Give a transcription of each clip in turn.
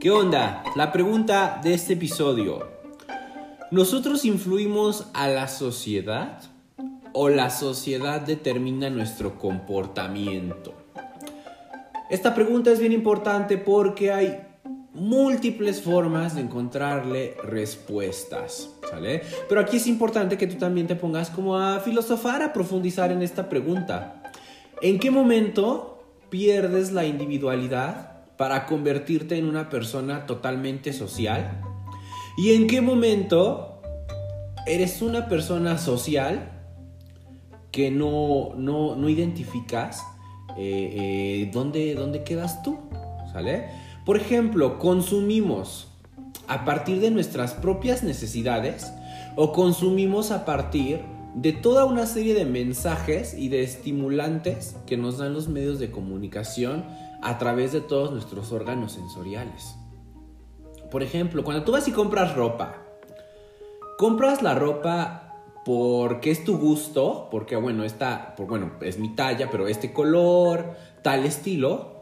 ¿Qué onda? La pregunta de este episodio. ¿Nosotros influimos a la sociedad o la sociedad determina nuestro comportamiento? Esta pregunta es bien importante porque hay múltiples formas de encontrarle respuestas, ¿sale? Pero aquí es importante que tú también te pongas como a filosofar, a profundizar en esta pregunta. ¿En qué momento pierdes la individualidad para convertirte en una persona totalmente social? ¿Y en qué momento eres una persona social que no, no, identificas eh, eh, ¿dónde, dónde quedas tú? ¿Sale? Por ejemplo, consumimos a partir de nuestras propias necesidades o consumimos a partir de toda una serie de mensajes y de estimulantes que nos dan los medios de comunicación a través de todos nuestros órganos sensoriales. Por ejemplo, cuando tú vas y compras ropa, compras la ropa porque es tu gusto, porque bueno, esta, por, bueno, es mi talla, pero este color, tal estilo,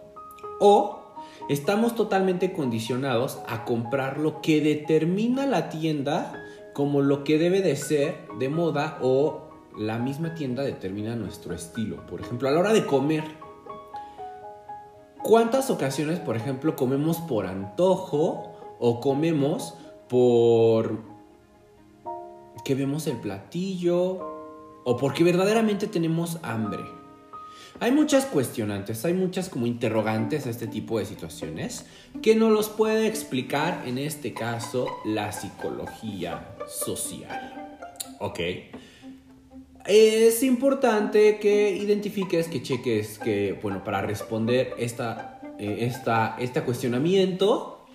o estamos totalmente condicionados a comprar lo que determina la tienda como lo que debe de ser de moda o la misma tienda determina nuestro estilo. Por ejemplo, a la hora de comer, ¿cuántas ocasiones, por ejemplo, comemos por antojo o comemos por que vemos el platillo o porque verdaderamente tenemos hambre? Hay muchas cuestionantes, hay muchas como interrogantes a este tipo de situaciones que nos los puede explicar en este caso la psicología social. ¿Ok? Es importante que identifiques, que cheques que, bueno, para responder esta, eh, este cuestionamiento,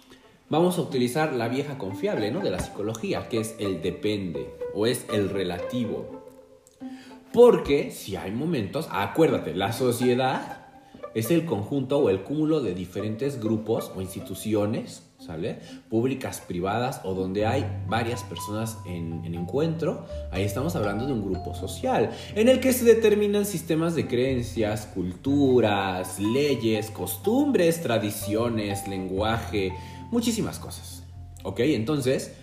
vamos a utilizar la vieja confiable, ¿no? De la psicología, que es el depende o es el relativo. Porque si hay momentos, acuérdate, la sociedad es el conjunto o el cúmulo de diferentes grupos o instituciones, ¿sale? Públicas, privadas o donde hay varias personas en, en, encuentro. Ahí estamos hablando de un grupo social en el que se determinan sistemas de creencias, culturas, leyes, costumbres, tradiciones, lenguaje, muchísimas cosas. ¿Ok? Entonces,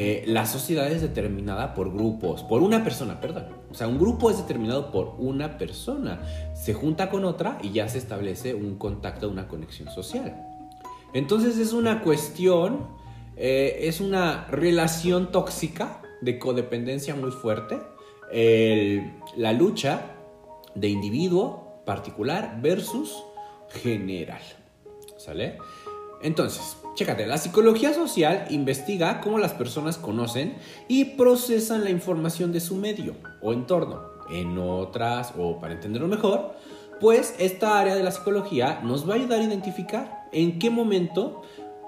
eh, la sociedad es determinada por grupos, por una persona, perdón. O sea, un grupo es determinado por una persona. Se junta con otra y ya se establece un contacto, una conexión social. Entonces es una cuestión, eh, es una relación tóxica de codependencia muy fuerte. la lucha de individuo particular versus general. ¿Sale? Entonces, chécate, la psicología social investiga cómo las personas conocen y procesan la información de su medio o entorno. En otras, o para entenderlo mejor, pues esta área de la psicología nos va a ayudar a identificar en qué momento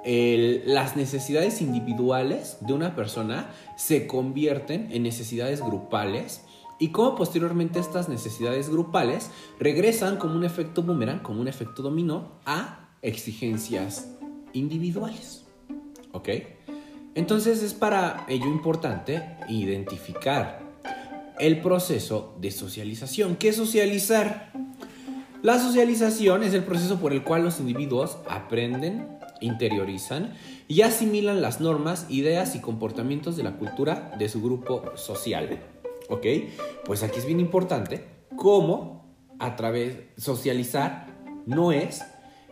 las necesidades individuales de una persona se convierten en necesidades grupales y cómo posteriormente estas necesidades grupales regresan como un efecto boomerang, como un efecto dominó a exigencias individuales. ¿Ok? Entonces es para ello importante identificar el proceso de socialización. ¿Qué es socializar? La socialización es el proceso por el cual los individuos aprenden, interiorizan y asimilan las normas, ideas y comportamientos de la cultura de su grupo social. ¿Ok? Pues aquí es bien importante cómo a través socializar no es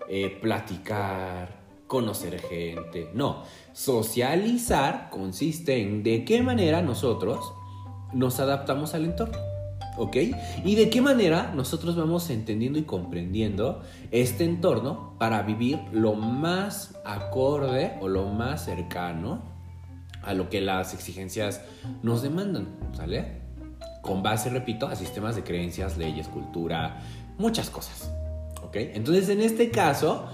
eh, platicar, conocer gente. No, socializar consiste en de qué manera nosotros nos adaptamos al entorno. ¿Ok? Y de qué manera nosotros vamos entendiendo y comprendiendo este entorno para vivir lo más acorde o lo más cercano a lo que las exigencias nos demandan, ¿sale? Con base, repito, a sistemas de creencias, leyes, cultura, muchas cosas. ¿Ok? Entonces, en este caso,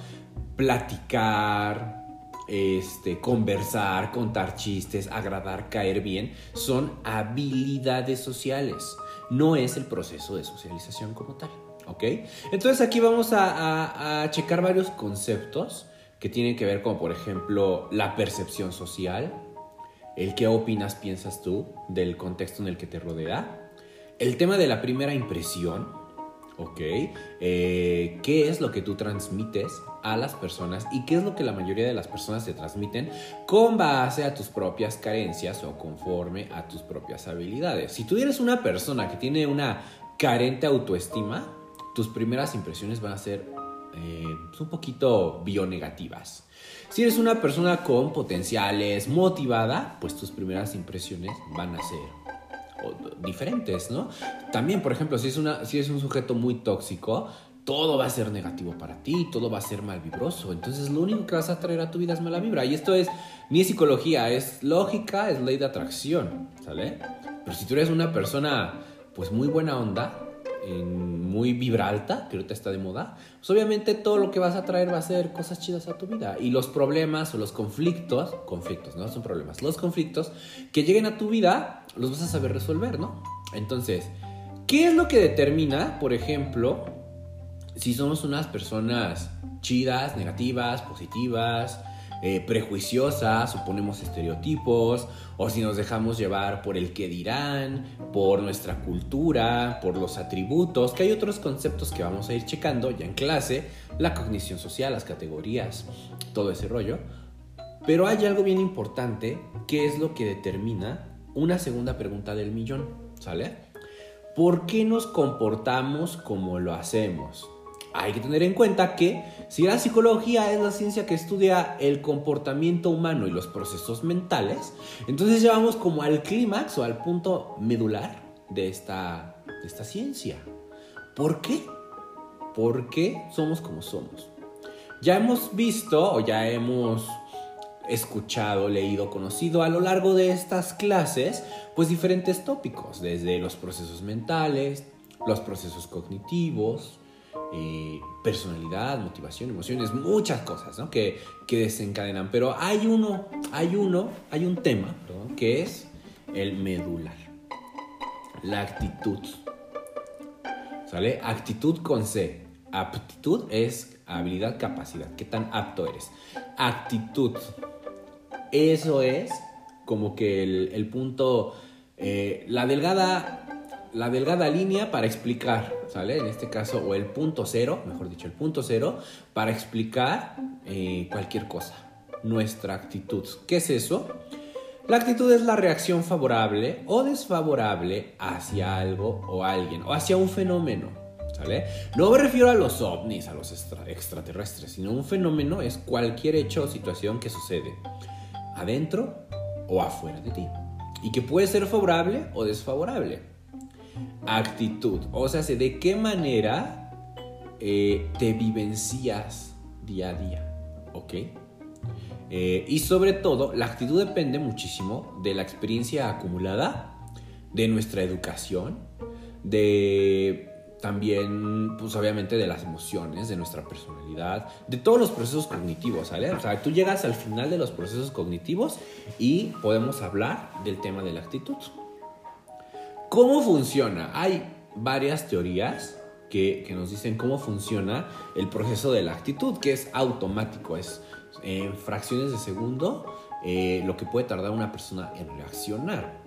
platicar, este, conversar, contar chistes, agradar, caer bien, son habilidades sociales. No es el proceso de socialización como tal. ¿Ok? Entonces aquí vamos a, a checar varios conceptos que tienen que ver como por ejemplo la percepción social, el qué opinas, piensas tú del contexto en el que te rodea, el tema de la primera impresión, ¿ok? Eh, ¿Qué es lo que tú transmites a las personas y qué es lo que la mayoría de las personas te transmiten con base a tus propias carencias o conforme a tus propias habilidades? Si tú eres una persona que tiene una carente autoestima, tus primeras impresiones van a ser eh, un poquito bionegativas. Si eres una persona con potenciales, motivada, pues tus primeras impresiones van a ser diferentes, ¿no? También, por ejemplo, si es, una, si es un sujeto muy tóxico, todo va a ser negativo para ti, todo va a ser mal vibroso. Entonces lo único que vas a traer a tu vida es mala vibra. Y esto es, ni psicología, es lógica, es ley de atracción, ¿sale? Pero si tú eres una persona, pues muy buena onda, muy vibra alta, que ahorita está de moda, pues obviamente todo lo que vas a traer va a ser cosas chidas a tu vida. Y los problemas o los conflictos, conflictos, no son problemas, los conflictos que lleguen a tu vida, los vas a saber resolver, ¿no? Entonces, ¿qué es lo que determina, por ejemplo, si somos unas personas chidas, negativas, positivas, eh, prejuiciosas, suponemos estereotipos, o si nos dejamos llevar por el que dirán, por nuestra cultura, por los atributos, que hay otros conceptos que vamos a ir checando ya en clase, la cognición social, las categorías, todo ese rollo. Pero hay algo bien importante que es lo que determina una segunda pregunta del millón, ¿sale? ¿Por qué nos comportamos como lo hacemos? Hay que tener en cuenta que si la psicología es la ciencia que estudia el comportamiento humano y los procesos mentales, entonces llevamos como al clímax o al punto medular de esta, de esta ciencia. ¿Por qué? ¿Por qué somos como somos? Ya hemos visto o ya hemos escuchado, leído, conocido a lo largo de estas clases, pues diferentes tópicos, desde los procesos mentales, los procesos cognitivos, eh, personalidad, motivación, emociones, muchas cosas que, que, desencadenan. Pero hay uno, hay uno, hay un tema que es el medular, la actitud. ¿Sale? Actitud con C. Aptitud es habilidad, capacidad. ¿Qué tan apto eres? Actitud. Eso es como que el, punto, eh, la delgada la delgada línea para explicar, ¿sale? En este caso, o el punto cero, mejor dicho, el punto cero, para explicar eh, cualquier cosa. Nuestra actitud. ¿Qué es eso? La actitud es la reacción favorable o desfavorable hacia algo o alguien, o hacia un fenómeno, ¿sale? No me refiero a los ovnis, a los extraterrestres, sino un fenómeno es cualquier hecho o situación que sucede adentro o afuera de ti. Y que puede ser favorable o desfavorable actitud. O sea, de qué manera eh, te vivencias día a día. ¿Ok? Eh, y sobre todo, la actitud depende muchísimo de la experiencia acumulada, de nuestra educación, de también, pues obviamente de las emociones, de nuestra personalidad, de todos los procesos cognitivos, ¿sale? O sea, tú llegas al final de los procesos cognitivos y podemos hablar del tema de la actitud. ¿Cómo funciona? Hay varias teorías que, nos dicen cómo funciona el proceso de la actitud, que es automático, es en fracciones de segundo eh, lo que puede tardar una persona en reaccionar.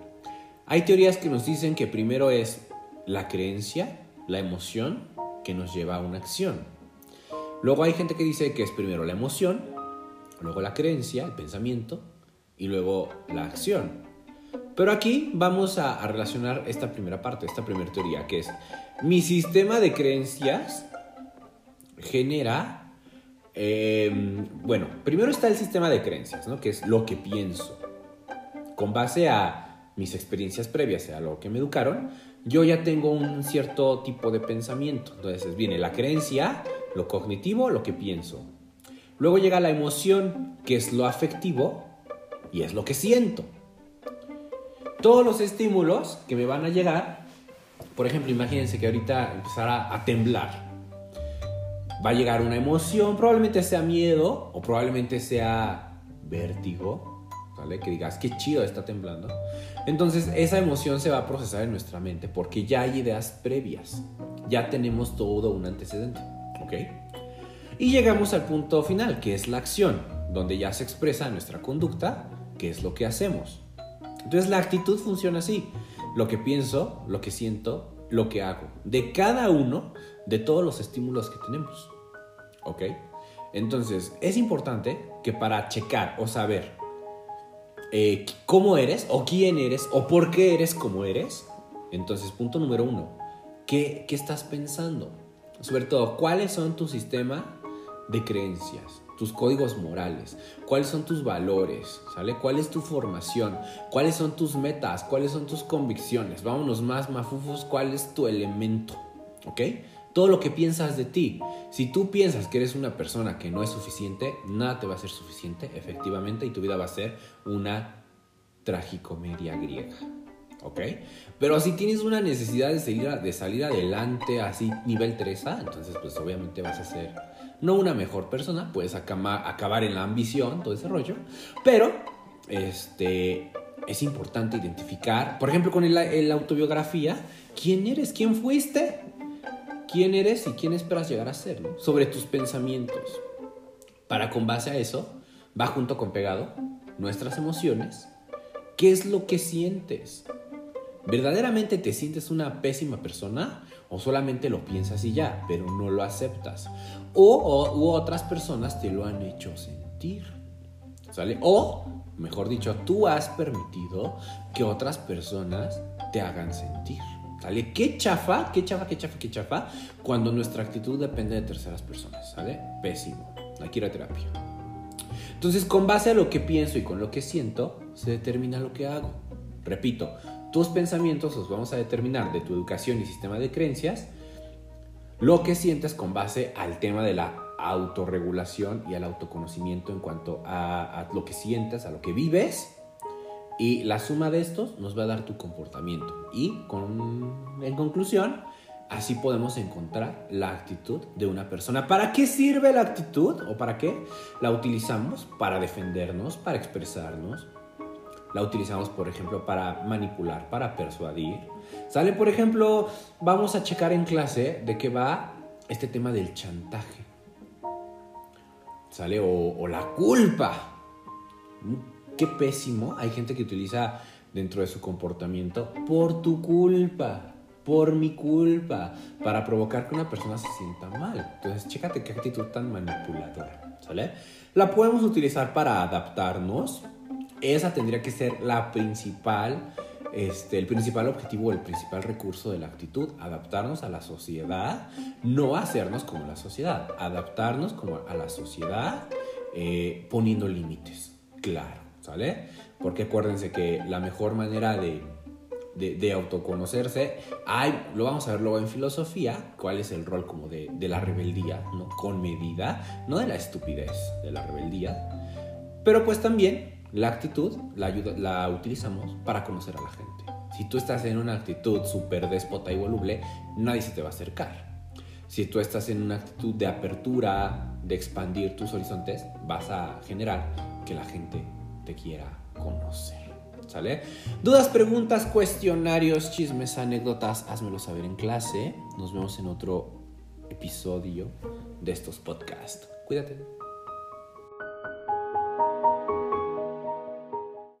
Hay teorías que nos dicen que primero es la creencia, la emoción, que nos lleva a una acción. Luego hay gente que dice que es primero la emoción, luego la creencia, el pensamiento y luego la acción. Pero aquí vamos a, relacionar esta primera parte, esta primera teoría, que es mi sistema de creencias genera, em, bueno, primero está el sistema de creencias, ¿no? Que es lo que pienso. Con base a mis experiencias previas, a lo que me educaron, yo ya tengo un cierto tipo de pensamiento. Entonces viene la creencia, lo cognitivo, lo que pienso. Luego llega la emoción, que es lo afectivo, y es lo que siento todos los estímulos que me van a llegar, por ejemplo, imagínense que ahorita empezara a temblar. Va a llegar una emoción, probablemente sea miedo o probablemente sea vértigo, ¿vale? Que digas, qué chido está temblando. Entonces esa emoción se va a procesar en nuestra mente porque ya hay ideas previas, ya tenemos todo un antecedente, ¿ok? Y llegamos al punto final, que es la acción, donde ya se expresa nuestra conducta, que es lo que hacemos. Entonces la actitud funciona así. Lo que pienso, lo que siento lo que hago, de cada uno de todos los estímulos que tenemos. ¿Ok? Entonces, es importante que para checar o saber eh, cómo eres o quién eres o por qué eres como eres, entonces, punto número uno, ¿qué, qué estás pensando? Sobre todo, ¿cuáles son tu sistema de creencias? tus códigos morales, cuáles son tus valores, ¿sale? ¿Cuál es tu formación? ¿Cuáles son tus metas? ¿Cuáles son tus convicciones? Vámonos más mafufos, ¿cuál es tu elemento? ¿Ok? Todo lo que piensas de ti. Si tú piensas que eres una persona que no es suficiente, nada te va a ser suficiente, efectivamente, y tu vida va a ser una tragicomedia griega. ¿Ok? Pero si tienes una necesidad de salir, de salir adelante, así nivel Teresa, entonces pues obviamente vas a ser no una mejor persona, puedes acabar en la ambición, todo ese rollo, pero este, es importante identificar, por ejemplo, con la autobiografía, quién eres, quién fuiste, quién eres y quién esperas llegar a ser, sobre tus pensamientos. Para con base a eso, va junto con pegado nuestras emociones, qué es lo que sientes. ¿Verdaderamente te sientes una pésima persona? ¿O solamente lo piensas y ya, pero no lo aceptas? O, u otras personas te lo han hecho sentir. ¿Sale? O, mejor dicho, tú has permitido que otras personas te hagan sentir. ¿Sale? ¿Qué chafa? ¿Qué chafa? ¿Qué chafa? ¿Qué chafa? Cuando nuestra actitud depende de terceras personas. ¿Sale? Pésimo. Aquí la terapia. Entonces, con base a lo que pienso y con lo que siento, se determina lo que hago. Repito, tus pensamientos los vamos a determinar de tu educación y sistema de creencias, lo que sientes con base al tema de la autorregulación y al autoconocimiento en cuanto a, lo que sientes, a lo que vives. Y la suma de estos nos va a dar tu comportamiento. Y en conclusión, así podemos encontrar la actitud de una persona. ¿Para qué sirve la actitud o para qué la utilizamos? Para defendernos, para expresarnos, la utilizamos, por ejemplo, para manipular, para persuadir. Sale, por ejemplo, vamos a checar en clase de qué va este tema del chantaje. Sale, o, la culpa. Qué pésimo. Hay gente que utiliza dentro de su comportamiento por tu culpa, por mi culpa, para provocar que una persona se sienta mal. Entonces, chécate qué actitud tan manipuladora. ¿Sale? La podemos utilizar para adaptarnos esa tendría que ser la principal, este, el principal objetivo, el principal recurso de la actitud, adaptarnos a la sociedad, no hacernos como la sociedad, adaptarnos como a la sociedad eh, poniendo límites, claro, ¿sale? Porque acuérdense que la mejor manera de, de, autoconocerse, hay, lo vamos a ver luego en filosofía, cuál es el rol como de, de la rebeldía, ¿no? Con medida, no de la estupidez, de la rebeldía, pero pues también la actitud la, la utilizamos para conocer a la gente. Si tú estás en una actitud súper déspota y voluble, nadie se te va a acercar. Si tú estás en una actitud de apertura, de expandir tus horizontes, vas a generar que la gente te quiera conocer. ¿Sale? Dudas, preguntas, cuestionarios, chismes, anécdotas, házmelo saber en clase. Nos vemos en otro episodio de estos podcasts. Cuídate.